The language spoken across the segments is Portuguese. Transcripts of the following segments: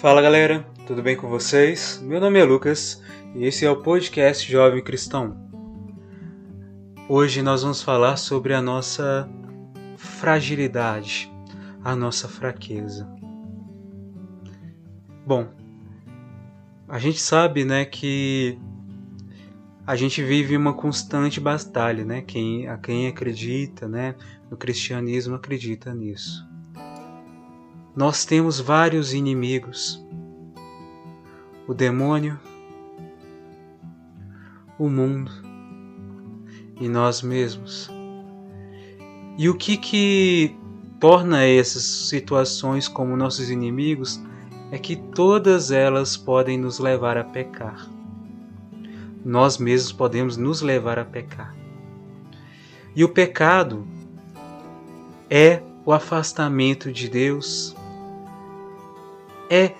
Fala galera, tudo bem com vocês? Meu nome é Lucas e esse é o podcast Jovem Cristão. Hoje nós vamos falar sobre a nossa fragilidade, a nossa fraqueza. Bom, a gente sabe, né, que a gente vive uma constante batalha, né? Quem, a quem acredita, né, no cristianismo acredita nisso. Nós temos vários inimigos: o demônio, o mundo e nós mesmos. E o que que torna essas situações como nossos inimigos é que todas elas podem nos levar a pecar. Nós mesmos podemos nos levar a pecar. E o pecado é o afastamento de Deus, é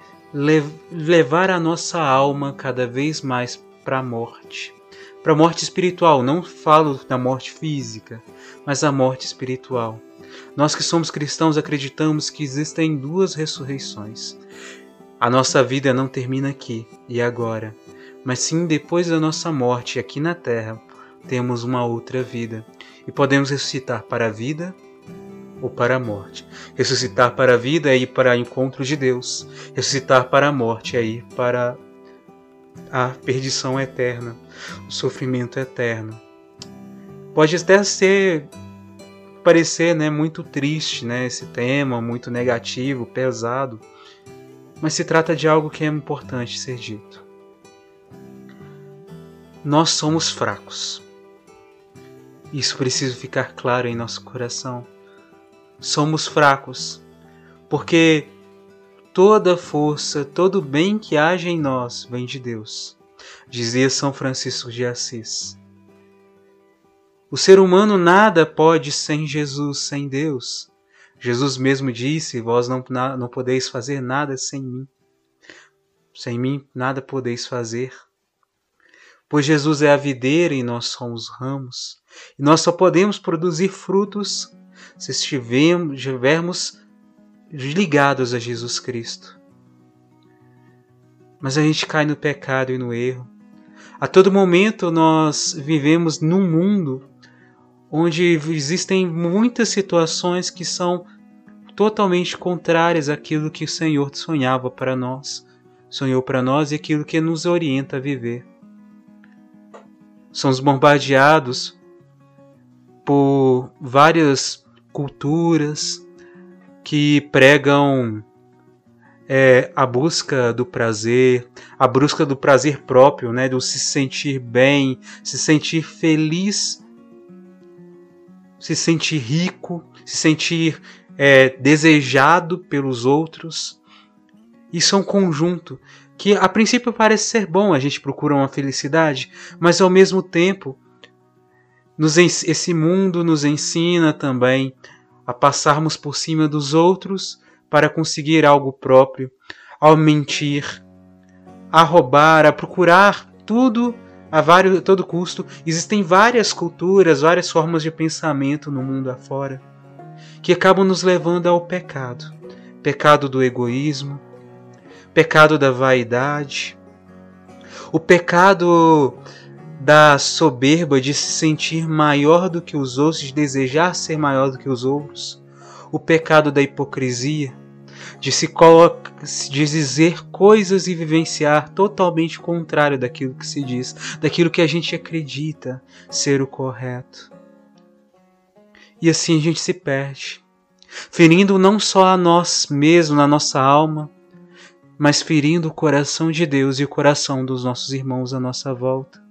levar a nossa alma cada vez mais para a morte. Para a morte espiritual, não falo da morte física, mas a morte espiritual. Nós que somos cristãos acreditamos que existem duas ressurreições. A nossa vida não termina aqui e agora, mas sim depois da nossa morte aqui na terra, temos uma outra vida e podemos ressuscitar para a vida ou para a morte. Ressuscitar para a vida é ir para o encontro de Deus. Ressuscitar para a morte é ir para a perdição eterna, o sofrimento eterno. Pode até ser parecer, né, muito triste, né, esse tema, muito negativo, pesado, mas se trata de algo que é importante ser dito. Nós somos fracos. Isso precisa ficar claro em nosso coração somos fracos, porque toda força, todo bem que haja em nós vem de Deus, dizia São Francisco de Assis. O ser humano nada pode sem Jesus, sem Deus. Jesus mesmo disse: Vós não, não podeis fazer nada sem mim. Sem mim nada podeis fazer. Pois Jesus é a videira e nós somos ramos. E nós só podemos produzir frutos se estivermos ligados a Jesus Cristo. Mas a gente cai no pecado e no erro. A todo momento nós vivemos num mundo onde existem muitas situações que são totalmente contrárias àquilo que o Senhor sonhava para nós, sonhou para nós e aquilo que nos orienta a viver. Somos bombardeados por várias culturas que pregam é, a busca do prazer, a busca do prazer próprio, né, do se sentir bem, se sentir feliz, se sentir rico, se sentir é, desejado pelos outros. Isso é um conjunto que a princípio parece ser bom, a gente procura uma felicidade, mas ao mesmo tempo nos, esse mundo nos ensina também a passarmos por cima dos outros para conseguir algo próprio, ao mentir, a roubar, a procurar tudo a vários, todo custo. Existem várias culturas, várias formas de pensamento no mundo afora que acabam nos levando ao pecado. Pecado do egoísmo, pecado da vaidade, o pecado da soberba de se sentir maior do que os outros, de desejar ser maior do que os outros, o pecado da hipocrisia, de se de dizer coisas e vivenciar totalmente contrário daquilo que se diz, daquilo que a gente acredita ser o correto. E assim a gente se perde, ferindo não só a nós mesmos, na nossa alma, mas ferindo o coração de Deus e o coração dos nossos irmãos à nossa volta.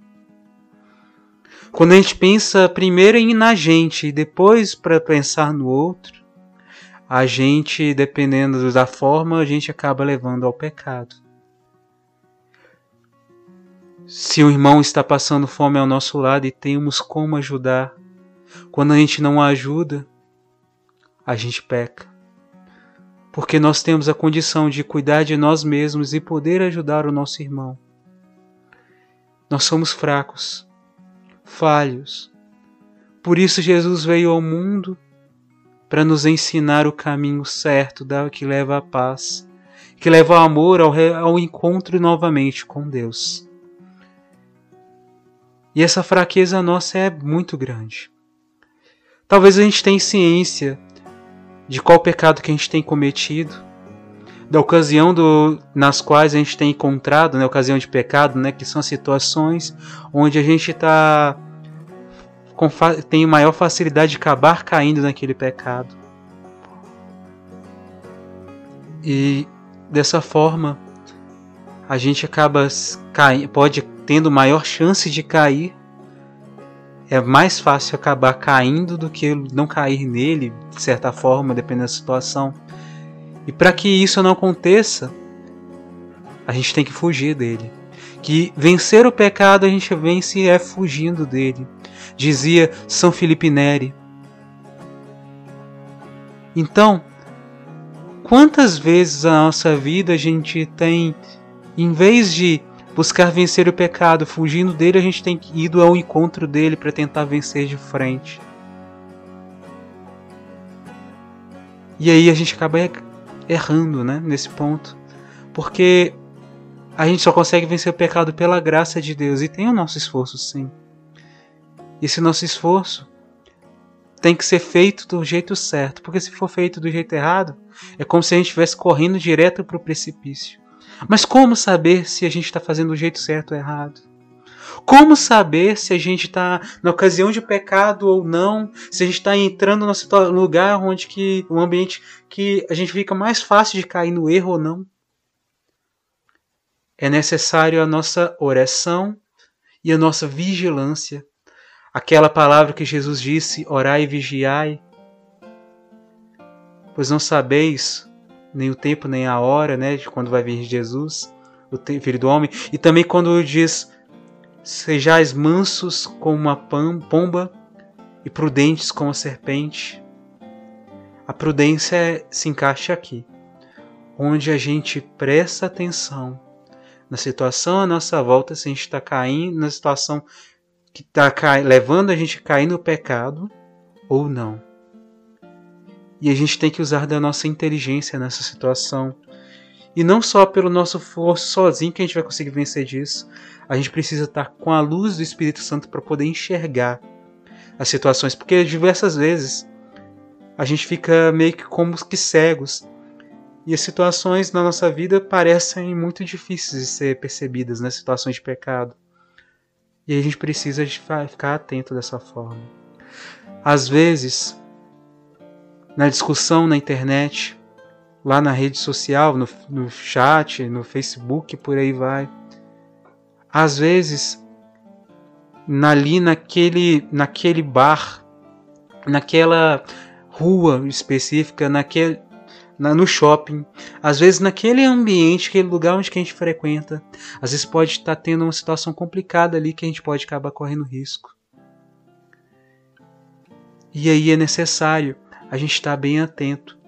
Quando a gente pensa primeiro em na gente e depois para pensar no outro, a gente, dependendo da forma, a gente acaba levando ao pecado. Se o irmão está passando fome ao nosso lado e temos como ajudar, quando a gente não ajuda, a gente peca. Porque nós temos a condição de cuidar de nós mesmos e poder ajudar o nosso irmão. Nós somos fracos falhos. Por isso Jesus veio ao mundo para nos ensinar o caminho certo da que leva à paz, que leva ao amor, ao, ao encontro novamente com Deus. E essa fraqueza nossa é muito grande. Talvez a gente tenha ciência de qual pecado que a gente tem cometido, da ocasião do, nas quais a gente tem encontrado, né, ocasião de pecado, né, que são situações onde a gente tá tem maior facilidade de acabar caindo naquele pecado. E dessa forma a gente acaba pode tendo maior chance de cair. É mais fácil acabar caindo do que não cair nele, de certa forma, dependendo da situação. E para que isso não aconteça, a gente tem que fugir dele. Que vencer o pecado a gente vence é fugindo dele. Dizia São Felipe Neri. Então, quantas vezes na nossa vida a gente tem, em vez de buscar vencer o pecado, fugindo dele, a gente tem ido ao encontro dele para tentar vencer de frente. E aí a gente acaba errando, né, nesse ponto. Porque a gente só consegue vencer o pecado pela graça de Deus e tem o nosso esforço, sim. Esse nosso esforço tem que ser feito do jeito certo, porque se for feito do jeito errado, é como se a gente estivesse correndo direto para o precipício. Mas como saber se a gente está fazendo do jeito certo ou errado? Como saber se a gente está na ocasião de pecado ou não? Se a gente está entrando no lugar onde que um ambiente que a gente fica mais fácil de cair no erro ou não? É necessário a nossa oração e a nossa vigilância. Aquela palavra que Jesus disse: orai e vigiai, pois não sabeis nem o tempo nem a hora, né, de quando vai vir Jesus, o Filho do Homem, e também quando diz Sejais mansos como uma pomba e prudentes como a serpente. A prudência se encaixa aqui, onde a gente presta atenção na situação à nossa volta, se a gente está caindo na situação que está levando a gente a cair no pecado ou não. E a gente tem que usar da nossa inteligência nessa situação. E não só pelo nosso forço sozinho que a gente vai conseguir vencer disso, a gente precisa estar com a luz do Espírito Santo para poder enxergar as situações, porque diversas vezes a gente fica meio que como que cegos e as situações na nossa vida parecem muito difíceis de ser percebidas né? situações de pecado. E a gente precisa de ficar atento dessa forma. Às vezes, na discussão na internet, lá na rede social, no, no chat, no Facebook, por aí vai, às vezes ali naquele naquele bar, naquela rua específica, naquele na, no shopping, às vezes naquele ambiente, aquele lugar onde a gente frequenta, às vezes pode estar tendo uma situação complicada ali que a gente pode acabar correndo risco. E aí é necessário a gente estar bem atento.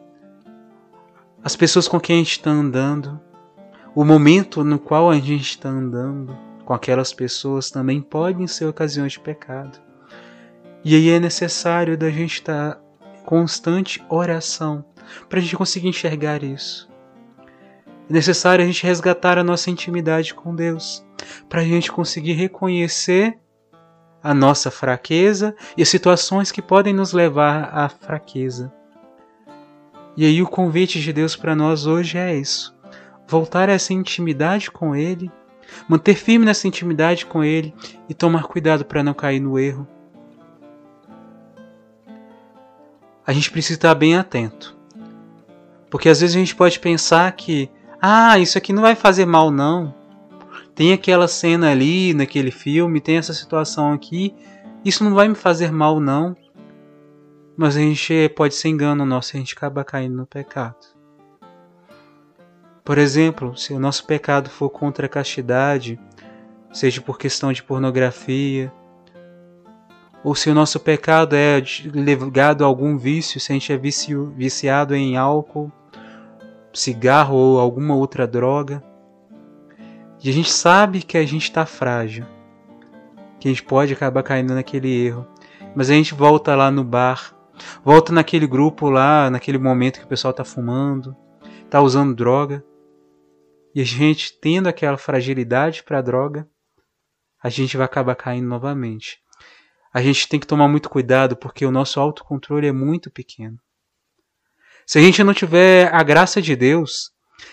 As pessoas com quem a gente está andando, o momento no qual a gente está andando, com aquelas pessoas também podem ser ocasiões de pecado. E aí é necessário da gente estar constante oração para a gente conseguir enxergar isso. É necessário a gente resgatar a nossa intimidade com Deus para a gente conseguir reconhecer a nossa fraqueza e as situações que podem nos levar à fraqueza. E aí o convite de Deus para nós hoje é isso: voltar a essa intimidade com Ele manter firme nessa intimidade com Ele e tomar cuidado para não cair no erro. A gente precisa estar bem atento. Porque às vezes a gente pode pensar que, ah, isso aqui não vai fazer mal, não. Tem aquela cena ali naquele filme, tem essa situação aqui, isso não vai me fazer mal, não. Mas a gente pode ser engano nosso e a gente acaba caindo no pecado. Por exemplo, se o nosso pecado for contra a castidade, seja por questão de pornografia, ou se o nosso pecado é ligado a algum vício, se a gente é vicio, viciado em álcool, cigarro ou alguma outra droga, e a gente sabe que a gente está frágil, que a gente pode acabar caindo naquele erro, mas a gente volta lá no bar, volta naquele grupo lá, naquele momento que o pessoal está fumando, está usando droga, E a gente tendo aquela fragilidade para droga, a gente vai acabar caindo novamente. A gente tem que tomar muito cuidado porque o nosso autocontrole é muito pequeno. Se a gente não tiver a graça de Deus,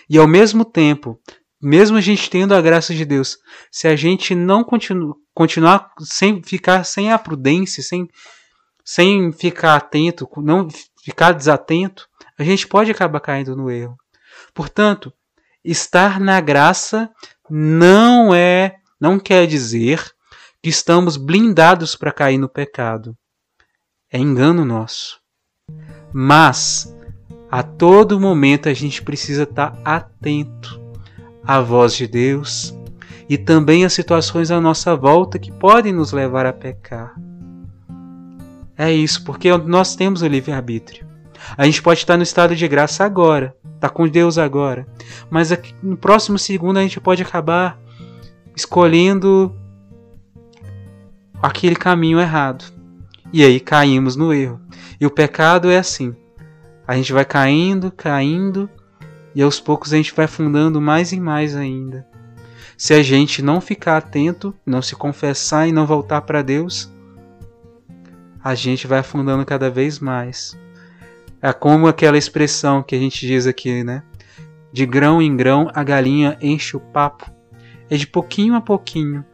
e ao mesmo tempo, mesmo a gente tendo a graça de Deus, se a gente não continu continuar sem ficar sem a prudência, sem, sem ficar atento, não ficar desatento, a gente pode acabar caindo no erro. Portanto, estar na graça não é, não quer dizer que estamos blindados para cair no pecado. É engano nosso. Mas a todo momento a gente precisa estar atento à voz de Deus e também às situações à nossa volta que podem nos levar a pecar. É isso, porque nós temos o livre-arbítrio. A gente pode estar no estado de graça agora, tá com Deus agora, mas no próximo segundo a gente pode acabar escolhendo aquele caminho errado. E aí caímos no erro. E o pecado é assim. A gente vai caindo, caindo, e aos poucos a gente vai afundando mais e mais ainda. Se a gente não ficar atento, não se confessar e não voltar para Deus, a gente vai afundando cada vez mais. É como aquela expressão que a gente diz aqui, né? De grão em grão a galinha enche o papo. É de pouquinho a pouquinho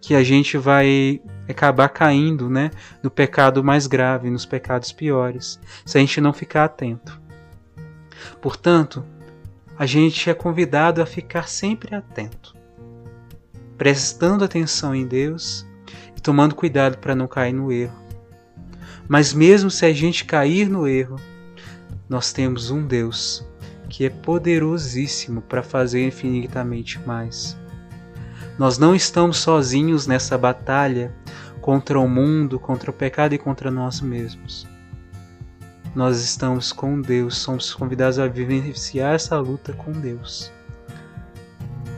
que a gente vai acabar caindo, né, no pecado mais grave, nos pecados piores, se a gente não ficar atento. Portanto, a gente é convidado a ficar sempre atento, prestando atenção em Deus e tomando cuidado para não cair no erro. Mas mesmo se a gente cair no erro, nós temos um Deus que é poderosíssimo para fazer infinitamente mais. Nós não estamos sozinhos nessa batalha contra o mundo, contra o pecado e contra nós mesmos. Nós estamos com Deus, somos convidados a vivenciar essa luta com Deus.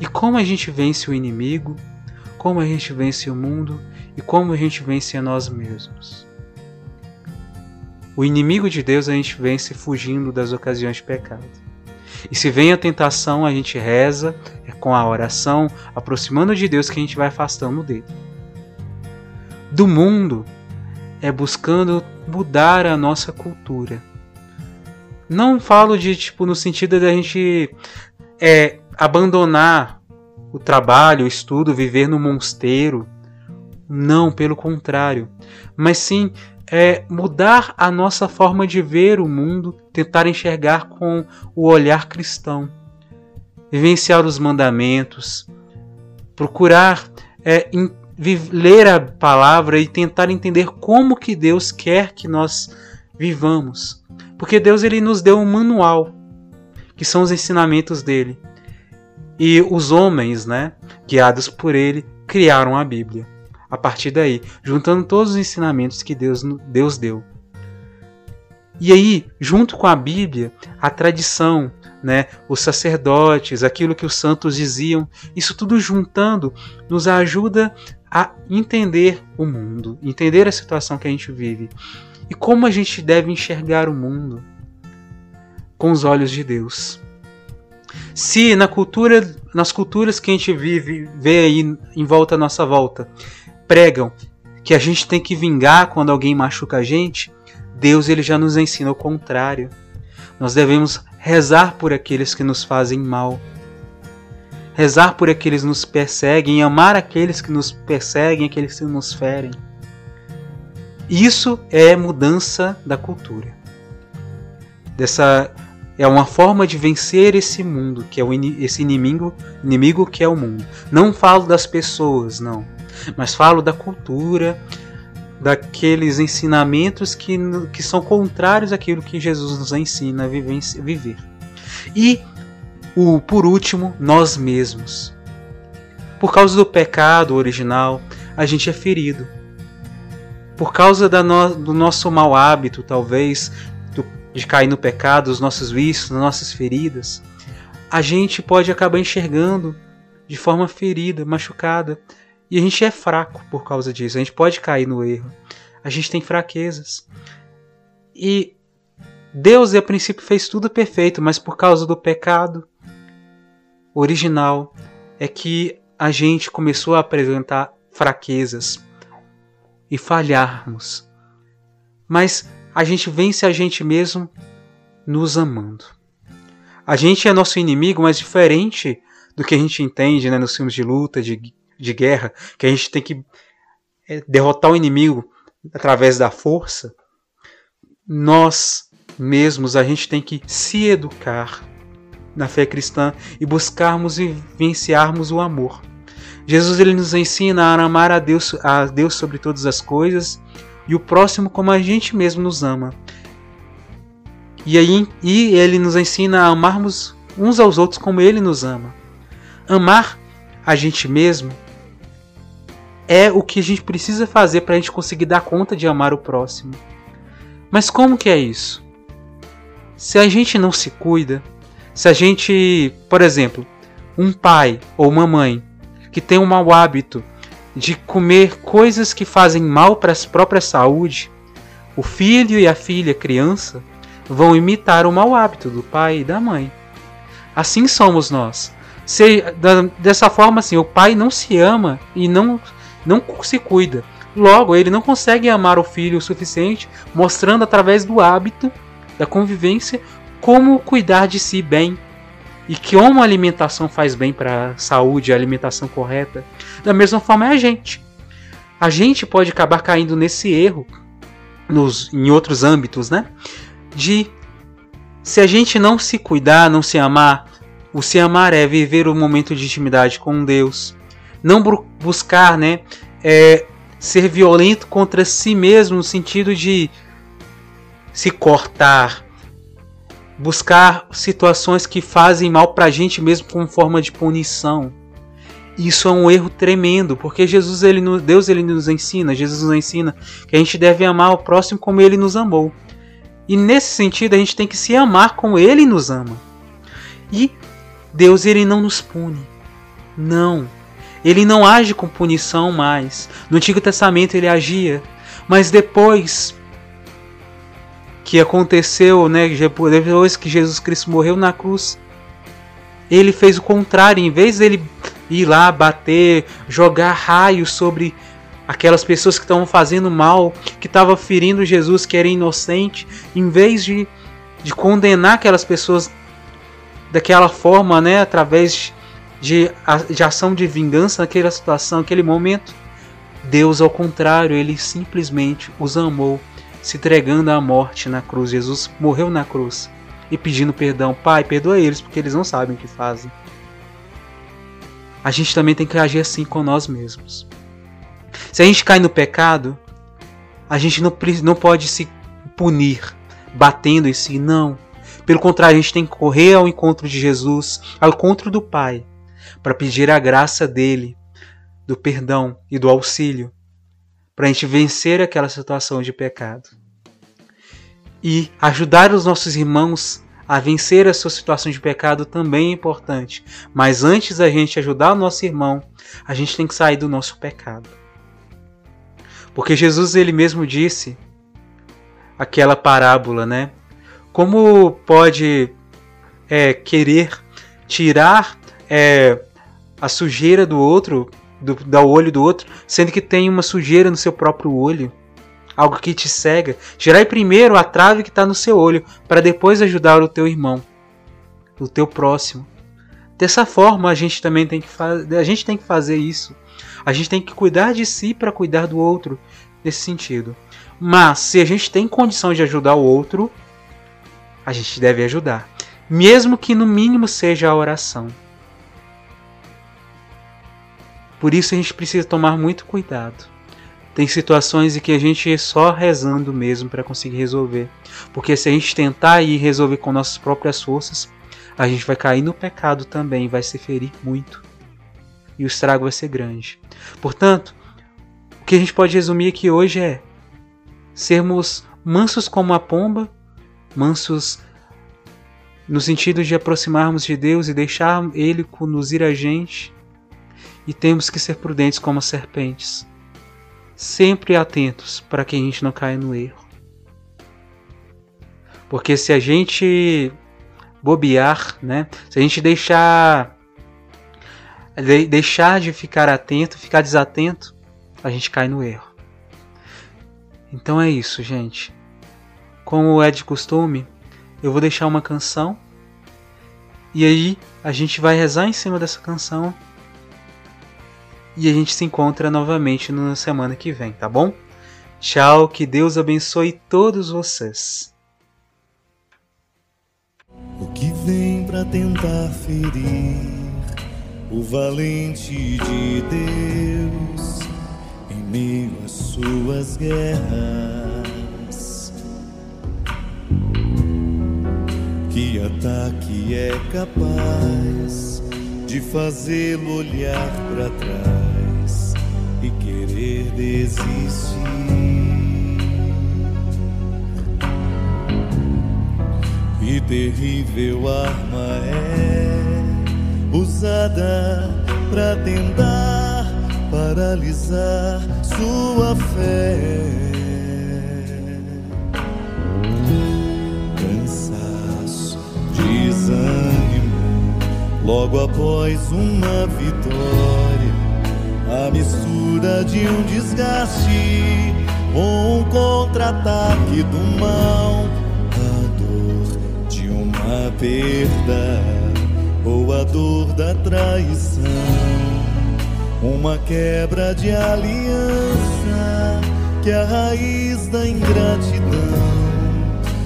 E como a gente vence o inimigo, como a gente vence o mundo e como a gente vence a nós mesmos. O inimigo de Deus a gente vence fugindo das ocasiões de pecado. E se vem a tentação, a gente reza é com a oração, aproximando de Deus que a gente vai afastando dele. Do mundo é buscando mudar a nossa cultura. Não falo de tipo no sentido da gente é, abandonar o trabalho, o estudo, viver no mosteiro. Não, pelo contrário. Mas sim é mudar a nossa forma de ver o mundo, tentar enxergar com o olhar cristão, vivenciar os mandamentos, procurar é, ler a palavra e tentar entender como que Deus quer que nós vivamos, porque Deus ele nos deu um manual, que são os ensinamentos dele, e os homens, né, guiados por ele, criaram a Bíblia a partir daí, juntando todos os ensinamentos que Deus, Deus deu. E aí, junto com a Bíblia, a tradição, né, os sacerdotes, aquilo que os santos diziam, isso tudo juntando nos ajuda a entender o mundo, entender a situação que a gente vive e como a gente deve enxergar o mundo com os olhos de Deus. Se na cultura, nas culturas que a gente vive, vê aí em volta à nossa volta, pregam que a gente tem que vingar quando alguém machuca a gente, Deus ele já nos ensina o contrário. Nós devemos rezar por aqueles que nos fazem mal. Rezar por aqueles que nos perseguem, amar aqueles que nos perseguem, aqueles que nos ferem. Isso é mudança da cultura. Dessa é uma forma de vencer esse mundo, que é o, esse inimigo, inimigo que é o mundo. Não falo das pessoas, não mas falo da cultura, daqueles ensinamentos que, que são contrários àquilo que Jesus nos ensina a viver. E, o, por último, nós mesmos. Por causa do pecado original, a gente é ferido. Por causa no, do nosso mau hábito, talvez, do, de cair no pecado, os nossos vícios, nossas feridas, a gente pode acabar enxergando de forma ferida, machucada, e a gente é fraco por causa disso. A gente pode cair no erro. A gente tem fraquezas. E Deus, a princípio, fez tudo perfeito, mas por causa do pecado, original é que a gente começou a apresentar fraquezas e falharmos. Mas a gente vence a gente mesmo nos amando. A gente é nosso inimigo, mas diferente do que a gente entende né, nos filmes de luta, de, de guerra, que a gente tem que é, derrotar o inimigo através da força, nós mesmos a gente tem que se educar na fé cristã e buscarmos vivenciarmos o amor. Jesus ele nos ensina a amar a Deus, a Deus sobre todas as coisas e o próximo como a gente mesmo nos ama. E aí e ele nos ensina a amarmos uns aos outros como ele nos ama. Amar a gente mesmo é o que a gente precisa fazer para a gente conseguir dar conta de amar o próximo. Mas como que é isso? Se a gente não se cuida, se a gente, por exemplo, um pai ou uma mãe que tem um mau hábito de comer coisas que fazem mal para a própria saúde, o filho e a filha, criança, vão imitar o mau hábito do pai e da mãe. Assim somos nós. Se, dessa forma, assim, o pai não se ama e não, não se cuida. Logo, ele não consegue amar o filho o suficiente, mostrando através do hábito, da convivência, como cuidar de si bem e que uma alimentação faz bem para a saúde, a alimentação correta. Da mesma forma é a gente. A gente pode acabar caindo nesse erro nos, em outros âmbitos, né? De se a gente não se cuidar, não se amar, o se amar é viver o um momento de intimidade com Deus, não buscar, né, é, ser violento contra si mesmo no sentido de se cortar, buscar situações que fazem mal para a gente mesmo como forma de punição. Isso é um erro tremendo, porque Jesus, ele, Deus, ele nos ensina, Jesus nos ensina que a gente deve amar o próximo como ele nos amou. E nesse sentido, a gente tem que se amar como ele nos ama. E Deus, ele não nos pune. Não. Ele não age com punição mais. No Antigo Testamento ele agia, mas depois que aconteceu, né, depois que Jesus Cristo morreu na cruz, ele fez o contrário, em vez dele ir lá bater, jogar raios sobre aquelas pessoas que estavam fazendo mal, que estavam ferindo Jesus, que era inocente, em vez de, de condenar aquelas pessoas daquela forma, né, através de, de ação de vingança naquela situação, naquele momento, Deus, ao contrário, ele simplesmente os amou se entregando à morte na cruz. Jesus morreu na cruz e pedindo perdão. Pai, perdoa eles porque eles não sabem o que fazem. A gente também tem que agir assim com nós mesmos. Se a gente cai no pecado, a gente não, não pode se punir batendo em si, não. Pelo contrário, a gente tem que correr ao encontro de Jesus, ao encontro do Pai, para pedir a graça dele, do perdão e do auxílio para a gente vencer aquela situação de pecado. E ajudar os nossos irmãos a vencer a sua situação de pecado também é importante. Mas antes da gente ajudar o nosso irmão, a gente tem que sair do nosso pecado. Porque Jesus ele mesmo disse aquela parábola, né? Como pode é, querer tirar é, a sujeira do outro do, do olho do outro, sendo que tem uma sujeira no seu próprio olho, algo que te cega. Tirai primeiro a trave que está no seu olho, para depois ajudar o teu irmão, o teu próximo. Dessa forma, a gente também tem que a gente tem que fazer isso. A gente tem que cuidar de si para cuidar do outro, nesse sentido. Mas se a gente tem condição de ajudar o outro, a gente deve ajudar, mesmo que no mínimo seja a oração. Por isso a gente precisa tomar muito cuidado. Tem situações em que a gente é só rezando mesmo para conseguir resolver. Porque se a gente tentar ir resolver com nossas próprias forças, a gente vai cair no pecado também, vai se ferir muito. E o estrago vai ser grande. Portanto, o que a gente pode resumir aqui hoje é sermos mansos como a pomba, mansos no sentido de aproximarmos de Deus e deixar Ele conduzir a gente e temos que ser prudentes como as serpentes, sempre atentos para que a gente não caia no erro. Porque se a gente bobear, né? Se a gente deixar deixar de ficar atento, ficar desatento, a gente cai no erro. Então é isso, gente. Como é de costume, eu vou deixar uma canção e aí a gente vai rezar em cima dessa canção e a gente se encontra novamente na semana que vem, tá bom? Tchau, que Deus abençoe todos vocês. O que vem para tentar ferir o valente de Deus em meio às suas guerras? Que ataque é capaz de fazê-lo olhar para trás e querer desistir? Que terrível arma é usada para tentar paralisar sua fé. Cansaço, desânimo, logo após uma vitória, a mistura de um desgaste com um contra-ataque do mal a perda ou a dor da traição, uma quebra de aliança que é a raiz da ingratidão.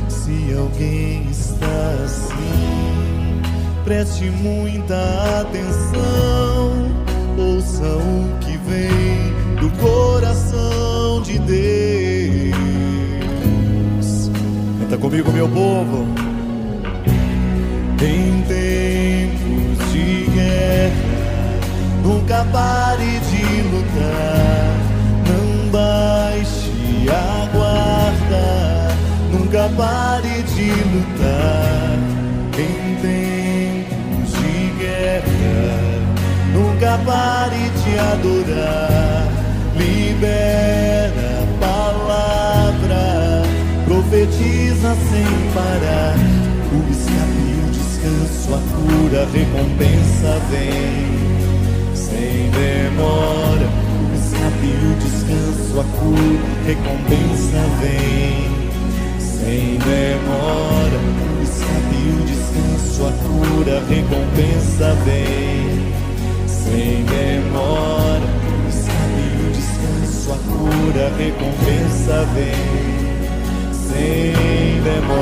Se alguém está assim, preste muita atenção, ouça o que vem do coração de Deus. Canta comigo, meu povo. Em tempos de guerra, nunca pare de lutar. Não baixe a guarda, nunca pare de lutar. Em tempos pare de adorar. Libera a palavra, profetiza sem parar. O escape descanso, a cura, a recompensa vem sem demora. O escape, descanso, a cura, a recompensa vem sem demora. O escape, descanso, a cura, a recompensa vem sem demora. Escape, o descanso, a cura, a recompensa vem sem demora.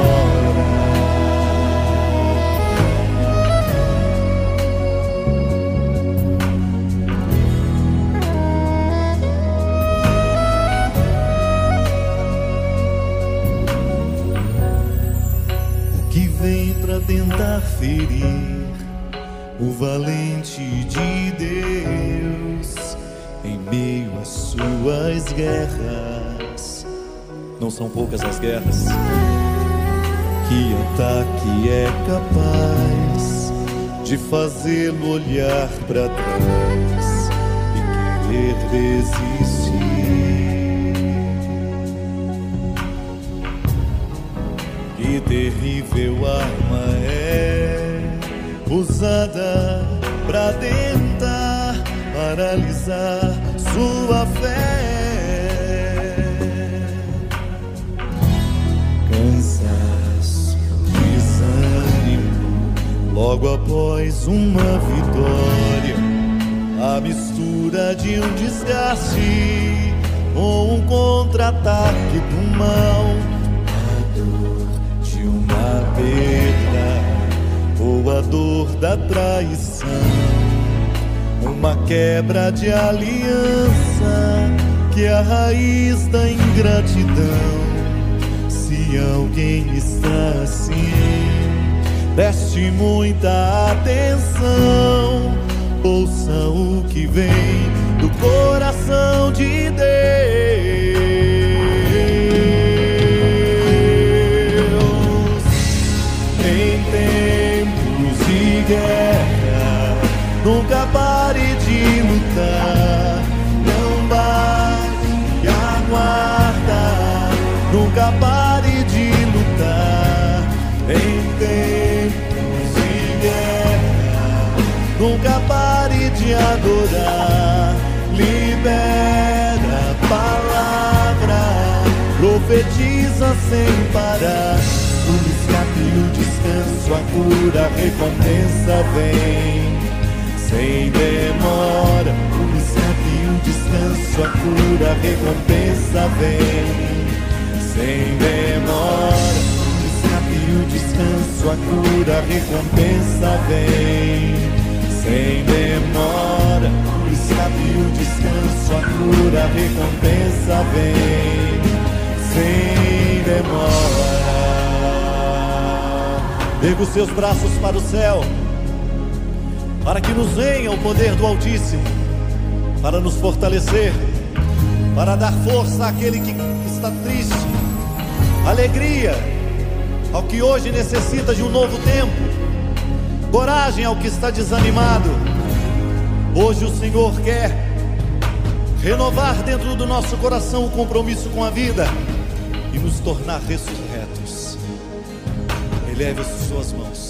São poucas as guerras que ataque é capaz de fazê-lo olhar para trás e querer desistir. Que terrível arma é usada para tentar paralisar sua fé. Logo após uma vitória, a mistura de um desgaste ou um contra-ataque do mal. Perda ou a dor da traição, uma quebra de aliança que é a raiz da ingratidão. Se alguém está assim, preste muita atenção, ouça o que vem do coração de Deus. Adorar. Libera a palavra, profetiza sem parar. O escape, o descanso, a cura, a recompensa vem. Sem demora, o escape, o descanso, a cura, a recompensa vem. Sem demora, o escape, o descanso, a cura, a recompensa vem. Sem demora, o escape, o descanso, a cura, a recompensa vem. Sem demora. Erga os seus braços para o céu, para que nos venha o poder do Altíssimo, para nos fortalecer, para dar força àquele que está triste, alegria ao que hoje necessita de um novo tempo, coragem ao que está desanimado. Hoje o Senhor quer renovar dentro do nosso coração o compromisso com a vida e nos tornar ressurretos. Eleve as suas mãos.